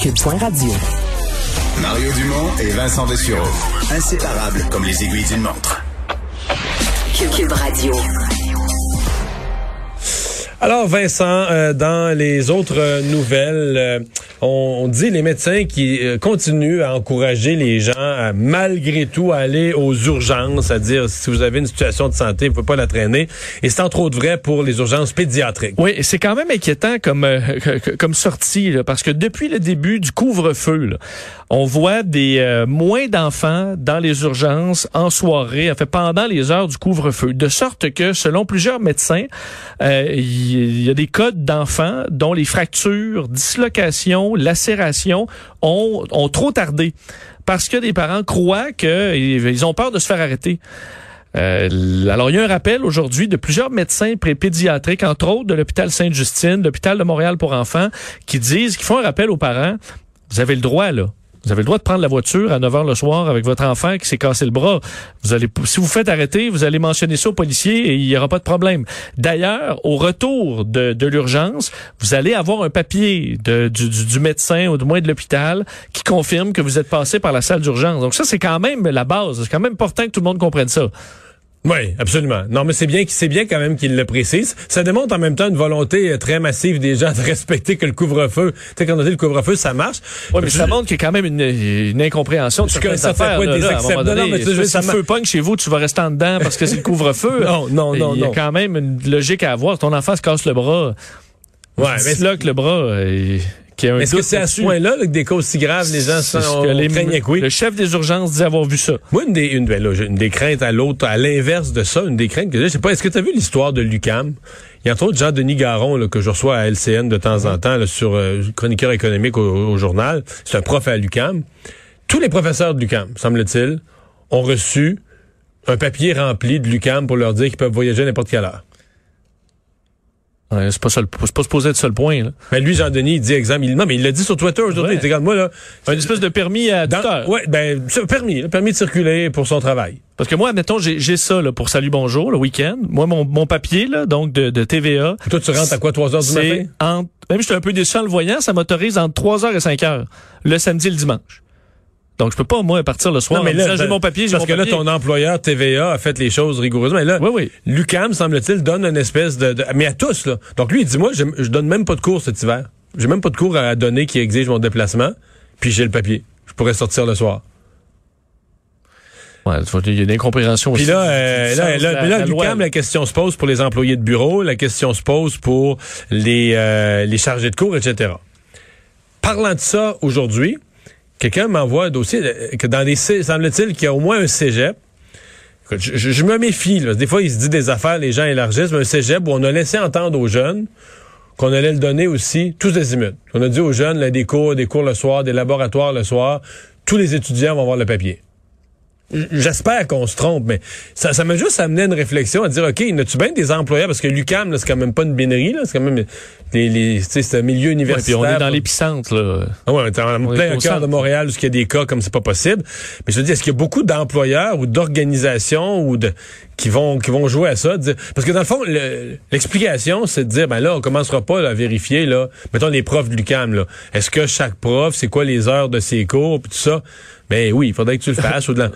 Cube.radio. Mario Dumont et Vincent Dessureau. Inséparables comme les aiguilles d'une montre. Cube Radio. Alors Vincent, euh, dans les autres euh, nouvelles, euh, on, dit les médecins qui euh, continuent à encourager les gens à, malgré tout à aller aux urgences, c'est-à-dire si vous avez une situation de santé, vous ne pouvez pas la traîner. Et c'est entre autres vrai pour les urgences pédiatriques. Oui, c'est quand même inquiétant comme euh, comme sortie là, parce que depuis le début du couvre-feu, on voit des euh, moins d'enfants dans les urgences en soirée, en fait pendant les heures du couvre-feu, de sorte que selon plusieurs médecins, il y, a des codes d'enfants dont les fractures, dislocations, lacérations ont, ont trop tardé parce que des parents croient qu'ils ont peur de se faire arrêter. Euh, alors, il y a un rappel aujourd'hui de plusieurs médecins pédiatriques, entre autres de l'hôpital Sainte-Justine, l'hôpital de Montréal pour enfants, qui disent, qui font un rappel aux parents, vous avez le droit, là, vous avez le droit de prendre la voiture à 9 h le soir avec votre enfant qui s'est cassé le bras. Vous allez, si vous faites arrêter, vous allez mentionner ça au policier et il n'y aura pas de problème. D'ailleurs, au retour de, l'urgence, vous allez avoir un papier du, médecin ou du moins de l'hôpital qui confirme que vous êtes passé par la salle d'urgence. Donc ça, c'est quand même la base. C'est quand même important que tout le monde comprenne ça. Oui, absolument. Non, mais c'est bien, c'est bien quand même qu'il le précise. Ça démontre en même temps une volonté euh, très massive des gens de respecter que le couvre-feu. Tu sais, quand on dit le couvre-feu, ça marche. Oui, mais ça montre qu'il y a quand même une, une incompréhension de que ça fait là, des là, accepts. Donné, non, mais tu si ça le feu pogne chez vous, tu vas rester en dedans parce que c'est le couvre-feu. non, non, non, Il y a non. quand même une logique à avoir. Ton enfant se casse le bras. Ouais, mais là que le bras. Et... Est-ce que c'est à ce point-là que des causes si graves, les gens sont, que les, oui? Le chef des urgences dit avoir vu ça. Moi, une des, une, ben là, une des craintes à l'autre, à l'inverse de ça, une des craintes que j'ai, je sais pas, est-ce que tu as vu l'histoire de Lucam? Il y a entre autres Jean-Denis Garon, là, que je reçois à LCN de temps en temps, là, sur euh, chroniqueur économique au, au journal. C'est un prof à Lucam. Tous les professeurs de Lucam, semble-t-il, ont reçu un papier rempli de Lucam pour leur dire qu'ils peuvent voyager à n'importe quelle heure. Ouais, c'est pas c'est pas supposé être le point. Là. Mais lui, Jean-Denis, il dit exemple, il, non, mais il l'a dit sur Twitter aujourd'hui. Ouais. Il dit, regarde, moi, là. Un espèce de permis à dans, heure. Ouais, ben, permis, permis de circuler pour son travail. Parce que moi, admettons, j'ai ça là, pour Salut Bonjour, le week-end. Moi, mon, mon papier, là, donc de, de TVA. Et toi, tu rentres à quoi, 3 heures du matin? Entre, même j'étais un peu déçu en le voyant, ça m'autorise entre 3 heures et 5 heures, le samedi et le dimanche. Donc, je peux pas, moi, partir le soir non, mais là, j'ai mon papier, j'ai Parce mon que papier. là, ton employeur TVA a fait les choses rigoureusement. Mais là, oui, oui. Lucam, semble-t-il, donne une espèce de, de, Mais à tous, là. Donc, lui, il dit, moi, je, je donne même pas de cours cet hiver. J'ai même pas de cours à donner qui exige mon déplacement. Puis j'ai le papier. Je pourrais sortir le soir. Ouais, il y a une incompréhension Puis aussi. là, euh, là, là, la, là, la Lucam, la question se pose pour les employés de bureau, la question se pose pour les, euh, les chargés de cours, etc. Parlant de ça aujourd'hui, quelqu'un m'envoie un dossier que dans les semble-t-il qu'il y a au moins un cégep. Je, me méfie. Là. Des fois, il se dit des affaires, les gens élargissent, mais un cégep où on a laissé entendre aux jeunes qu'on allait le donner aussi tous immeubles. On a dit aux jeunes, là, des cours, des cours le soir, des laboratoires le soir. Tous les étudiants vont avoir le papier. J'espère qu'on se trompe, mais ça, ça m'a juste amené à une réflexion à dire, OK, n'as-tu bien des employeurs, parce que l'UCAM, c'est quand même pas une binerie, là, c'est quand même les, les, c'est un milieu Ouais, puis universitaire. on est dans l'épicentre, là. Ah ouais, on est en On plein est au au cœur centre. de Montréal où il y a des cas comme c'est pas possible. Mais je veux dire, est-ce qu'il y a beaucoup d'employeurs ou d'organisations ou de qui vont qui vont jouer à ça? dire- parce que dans le fond, le- l'explication, c'est de dire, ben là, on commencera pas là, à vérifier, là, mettons les profs de l'UCAM, là. Est-ce que chaque prof, c'est quoi les heures de ses cours, puis tout ça? Ben oui, il faudrait que tu le fasses. ou de la...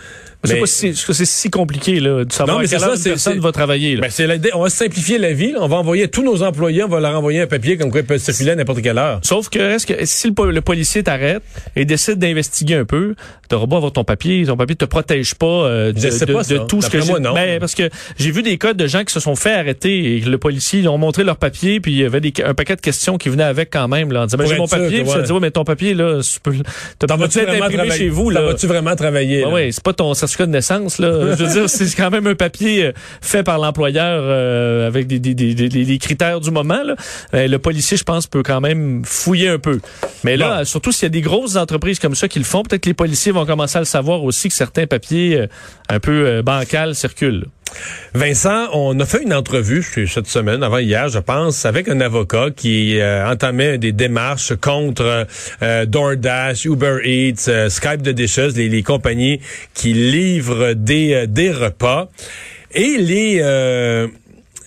C'est Mais- pas si, c'est si compliqué, là, de savoir Non, mais à quelle c'est heure ça, une personne va travailler, là. Ben, c'est. On va simplifier la vie. là. On va envoyer tous nos employés, on va leur envoyer un papier comme quoi circuler à n'importe quelle heure. Sauf que, est-ce que si le, le policier t'arrête et décide d'investiguer un peu, t'auras beau avoir ton papier, ton papier te protège pas euh, de, pas tout ce que moi, non. Ben, parce que j'ai vu des cas de gens qui se sont fait arrêter et le policier ils ont montré leur papier puis il y avait des, un paquet de questions qui venaient avec quand même là. En disant, ben, j'ai mon papier, ça dit ouais mais ton papier là, tu peux, t'as peut-être chez vous là. vas-tu vraiment travailler? Ben ouais, c'est pas ton certificat de naissance. Là. Je veux dire, c'est quand même un papier euh, fait par l'employeur euh, avec des, des, des, des, critères du moment. Là. Euh, le policier, je pense, peut quand même fouiller un peu. Mais là, surtout s'il y a des grosses entreprises comme ça qui le font, peut-être que les policiers vont commencer à le savoir aussi que certains papiers un peu bancals circulent. Vincent, on a fait une entrevue cette semaine, avant hier, je pense, avec un avocat qui euh, entamait des démarches contre euh, DoorDash, Uber Eats, euh, Skype de Dishes, les, les, compagnies qui livrent des, des repas. Et les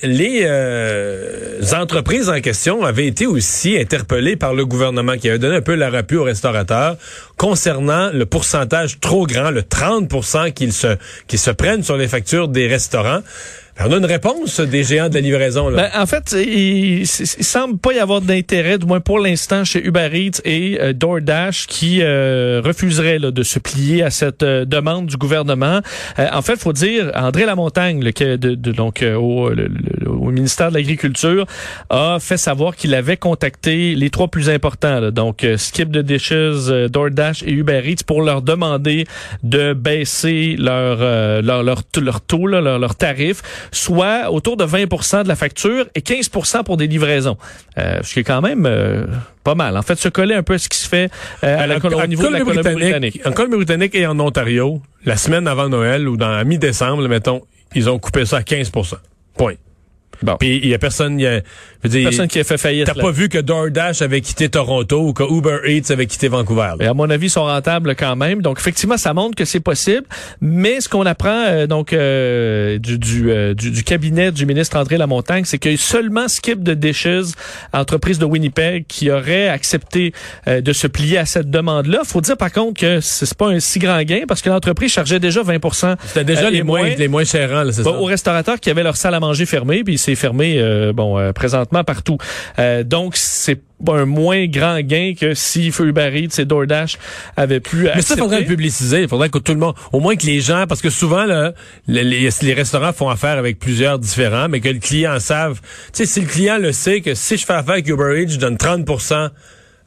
les euh, entreprises en question avaient été aussi interpellées par le gouvernement qui avait donné un peu la rappui aux restaurateurs concernant le pourcentage trop grand, le 30 qu'ils se, qu'ils se prennent sur les factures des restaurants. On a une réponse des géants de la livraison. Là. Ben, en fait, il, il, semble pas y avoir d'intérêt, du moins pour l'instant, chez Uber Eats et euh, DoorDash qui euh, refuseraient de se plier à cette euh, demande du gouvernement. en fait, faut dire, André Lamontagne, le, de, de, donc au, au, ministère de l'Agriculture, a fait savoir qu'il avait contacté les trois plus importants, donc Skip the Dishes, DoorDash et Uber Eats, pour leur demander de baisser leur leur, leur, leur taux, leur, leur tarif soit autour de 20% de la facture et 15% pour des livraisons. Euh, ce qui est quand même euh, pas mal. En fait, se coller un peu à ce qui se fait euh, à la, au niveau de la Colombie-Britannique. En Colombie-Britannique et en Ontario, la semaine avant Noël ou dans la mi-décembre, mettons, ils ont coupé ça à 15% Point. Bon. Puis il y a personne, y a, personne qui a fait faillite. T'as pas vu que DoorDash avait quitté Toronto ou que Uber Eats avait quitté Vancouver. Et à mon avis, ils sont rentables quand même. Donc effectivement, ça montre que c'est possible. Mais ce qu'on apprend euh, donc euh, du, euh, du, du, cabinet du ministre André Lamontagne, c'est qu'il y a seulement Skip de Dishes, entreprise de Winnipeg, qui aurait accepté de se plier à cette demande-là. Faut dire par contre que c'est pas un si grand gain parce que l'entreprise chargeait déjà 20% C'était déjà les moins, les moins chérants, là, c'est ça. Aux restaurateurs qui avaient leur salle à manger fermée, puis c'est fermé bon présentement partout. donc c'est un moins grand gain que si Uber Eats et DoorDash avaient pu Mais ça, il faudrait le publiciser. Il faudrait que tout le monde, au moins que les gens, parce que souvent, là, les, les, restaurants font affaire avec plusieurs différents, mais que le client savent. Tu sais, si le client le sait que si je fais affaire avec Uber Eats, je donne 30%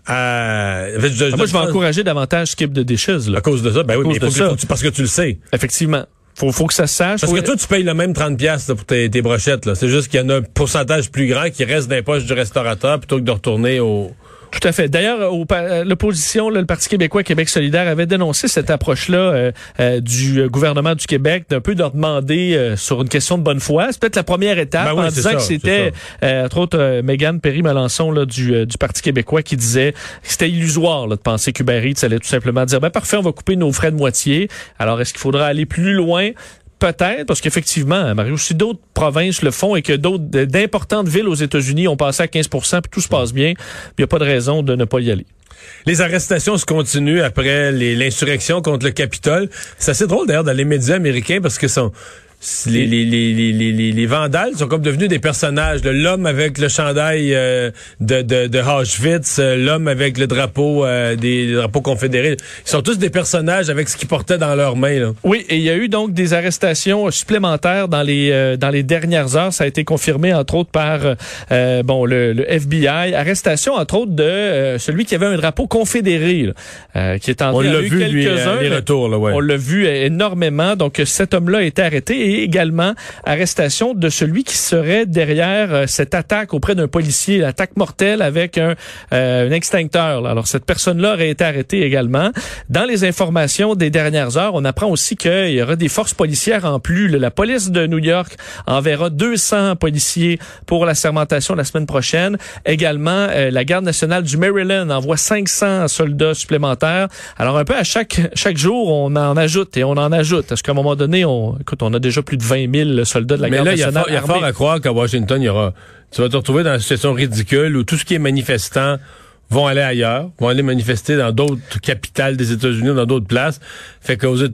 à... En fait, je, ah, moi, je vais encourager davantage Skip de Dishes. Là. À cause de ça, ben oui, mais faut que, parce que tu le sais. Effectivement. Faut, faut que ça se sache. Parce que toi, tu payes le même 30 pièces pour tes, tes brochettes. C'est juste qu'il y en a un pourcentage plus grand qui reste dans les poches du restaurateur plutôt que de retourner au... Tout à fait. D'ailleurs, l'opposition, le Parti québécois, Québec solidaire, avait dénoncé cette approche-là euh, euh, du gouvernement du Québec d'un peu de demander euh, sur une question de bonne foi. C'est peut-être la première étape ben en disant que c'était, entre autres, Megan Perry-Malençon du, du Parti québécois qui disait que c'était illusoire de penser qu'Uber Eats allait tout simplement dire, ben parfait, on va couper nos frais de moitié. Alors, est-ce qu'il faudra aller plus loin? Peut-être, parce qu'effectivement, Mario, si d'autres provinces le font et que d'autres d'importantes villes aux États-Unis ont passé à 15% puis tout se passe bien, il n'y a pas de raison de ne pas y aller. Les arrestations se continuent après l'insurrection contre le Capitole. C'est assez drôle d'ailleurs dans les médias américains parce que sont les, les, les, les, les vandales sont comme devenus des personnages. L'homme avec le chandail euh, de, de, de Auschwitz, euh, l'homme avec le drapeau euh, des drapeaux confédérés. Ils sont tous des personnages avec ce qu'ils portaient dans leurs mains. Oui, et il y a eu donc des arrestations supplémentaires dans les dans les dernières heures. Ça a été confirmé entre autres par bon le, le, FBI. Arrestation entre autres de celui qui avait un drapeau confédéré, qui est en On l'a vu lui, les retours, là, ouais. On l'a vu énormément. Donc cet homme-là a été arrêté et également arrestation de celui qui serait derrière euh, cette attaque auprès d'un policier, l'attaque mortelle avec un, euh, un extincteur. Alors cette personne-là aurait été arrêtée également. Dans les informations des dernières heures, on apprend aussi qu'il y aura des forces policières en plus. La police de New York enverra 200 policiers pour la sermentation la semaine prochaine. Également, euh, la garde nationale du Maryland envoie 500 soldats supplémentaires. Alors un peu à chaque chaque jour, on en ajoute et on en ajoute. Parce qu'à un moment donné, on, écoute, on a déjà plus de 20 000 soldats de la garde nationale. Mais là, il y a fort à croire qu'à Washington, il y aura, tu vas te retrouver dans une situation ridicule où tout ce qui est manifestant vont aller ailleurs, vont aller manifester dans d'autres capitales des États-Unis, dans d'autres places. Fait que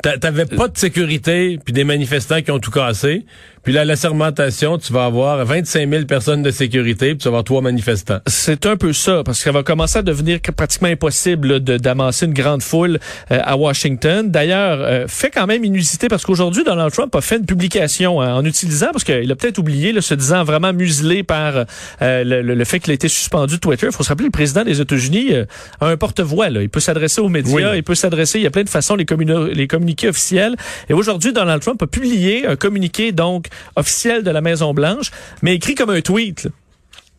t'avais pas de sécurité, puis des manifestants qui ont tout cassé. Puis là, la sermentation, tu vas avoir 25 000 personnes de sécurité, puis tu vas avoir trois manifestants. C'est un peu ça, parce que ça va commencer à devenir pratiquement impossible de d'amasser une grande foule euh, à Washington. D'ailleurs, euh, fait quand même inusité, parce qu'aujourd'hui, Donald Trump a fait une publication hein, en utilisant, parce qu'il a peut-être oublié, là, se disant vraiment muselé par euh, le, le, fait qu'il a été suspendu de Twitter. Il faut se rappeler, le président des États-Unis a un porte-voix. Il peut s'adresser aux médias, il peut s'adresser, il y a plein de façons, les, les communiqués officiels. Et aujourd'hui, Donald Trump a publié un communiqué, donc, officiel de la Maison-Blanche, mais écrit comme un tweet.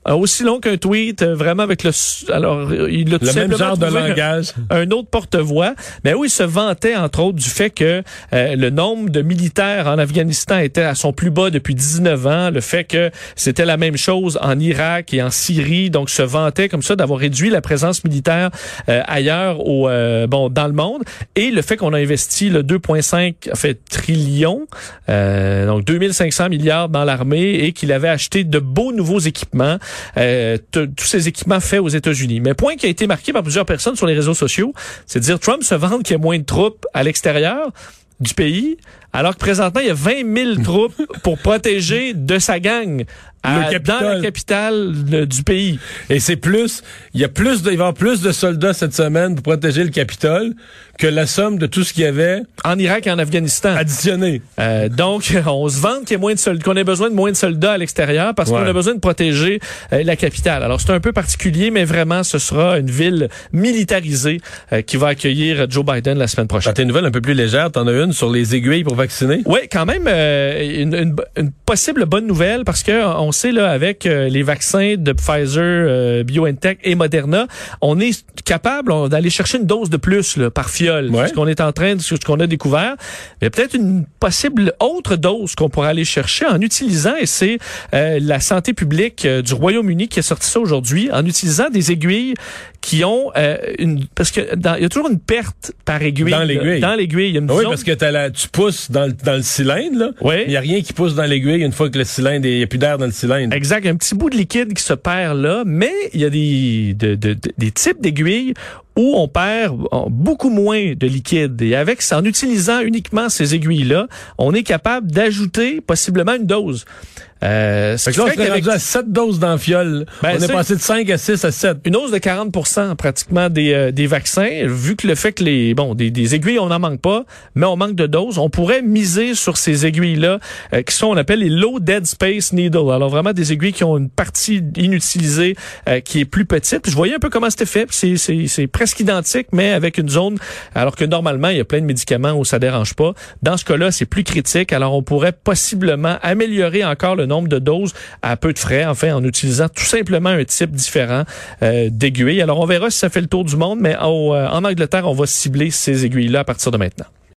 Aussi long qu'un tweet, euh, vraiment avec le alors il a tout le même genre de langage, un, autre porte-voix. Mais oui, il se vantait entre autres du fait que euh, le nombre de militaires en Afghanistan était à son plus bas depuis 19 ans, le fait que c'était la même chose en Irak et en Syrie, donc se vantait comme ça d'avoir réduit la présence militaire ailleurs au bon dans le monde. Et le fait qu'on a investi le 2.5 fait trillions donc 2500 milliards dans l'armée et qu'il avait acheté de beaux nouveaux équipements euh, tous ces équipements faits aux États-Unis. Mais point qui a été marqué par plusieurs personnes sur les réseaux sociaux, c'est de dire Trump se vante qu'il y a moins de troupes à l'extérieur du pays, alors que présentement, il y a 20 000 troupes pour protéger de sa gang dans la capitale du pays. Et c'est plus, il y a plus de, il va y avoir plus de soldats cette semaine pour protéger le Capitole que la somme de tout ce qu'il y avait en Irak et en Afghanistan additionné. Euh, donc, on se vante qu'il y a moins de soldats, qu'on ait besoin de moins de soldats à l'extérieur parce qu'on a besoin de protéger euh, la capitale. Alors c'est un peu particulier, mais vraiment, ce sera une ville militarisée euh, qui va accueillir Joe Biden la semaine prochaine. T'as une nouvelle un peu plus légère. T'en as une sur les aiguilles pour vacciner? Oui, quand même une, une, une, possible bonne nouvelle parce que on sait là avec les vaccins de Pfizer, BioNTech et Moderna, on est capable d'aller chercher une dose de plus là, par fiole. Ce qu'on est en train de, ce qu'on a découvert. Mais peut-être une possible autre dose qu'on pourrait aller chercher en utilisant, et c'est euh, la santé publique euh, du Royaume-Uni qui a sorti ça aujourd'hui, en utilisant des aiguilles qui ont euh, une parce que il y a toujours une perte par aiguille dans l'aiguille. dans l'aiguille. Oui parce que as tu pousses dans, dans le cylindre là oui il y a rien qui pousse dans l'aiguille une fois que le cylindre il y a plus d'air dans le cylindre exact un petit bout de liquide qui se perd là mais il y a des de, de, des types d'aiguilles où on perd beaucoup moins de liquide. Et avec, en utilisant uniquement ces aiguilles-là, on est capable d'ajouter possiblement une dose. Euh, fait que là, on serait à 7 doses dans Ben, on est, passé de 5 à 6 à 7. Une hausse de 40 pratiquement des, euh, des vaccins. Vu que le fait que les bon des, des aiguilles, on n'en manque pas, mais on manque de doses, on pourrait miser sur ces aiguilles-là euh, qui sont, on appelle les low dead space needle. Alors vraiment des aiguilles qui ont une partie inutilisée euh, qui est plus petite. Je voyais un peu comment c'était fait. C'est presque identique, mais avec une zone, alors que normalement, il y a plein de médicaments où ça dérange pas. Dans ce cas-là, c'est plus critique. Alors on pourrait possiblement améliorer encore le nombre de doses à peu de frais, enfin, en utilisant tout simplement un type différent euh, d'aiguille. Alors, on verra si ça fait le tour du monde, mais euh, en Angleterre, on va cibler ces aiguilles-là à partir de maintenant.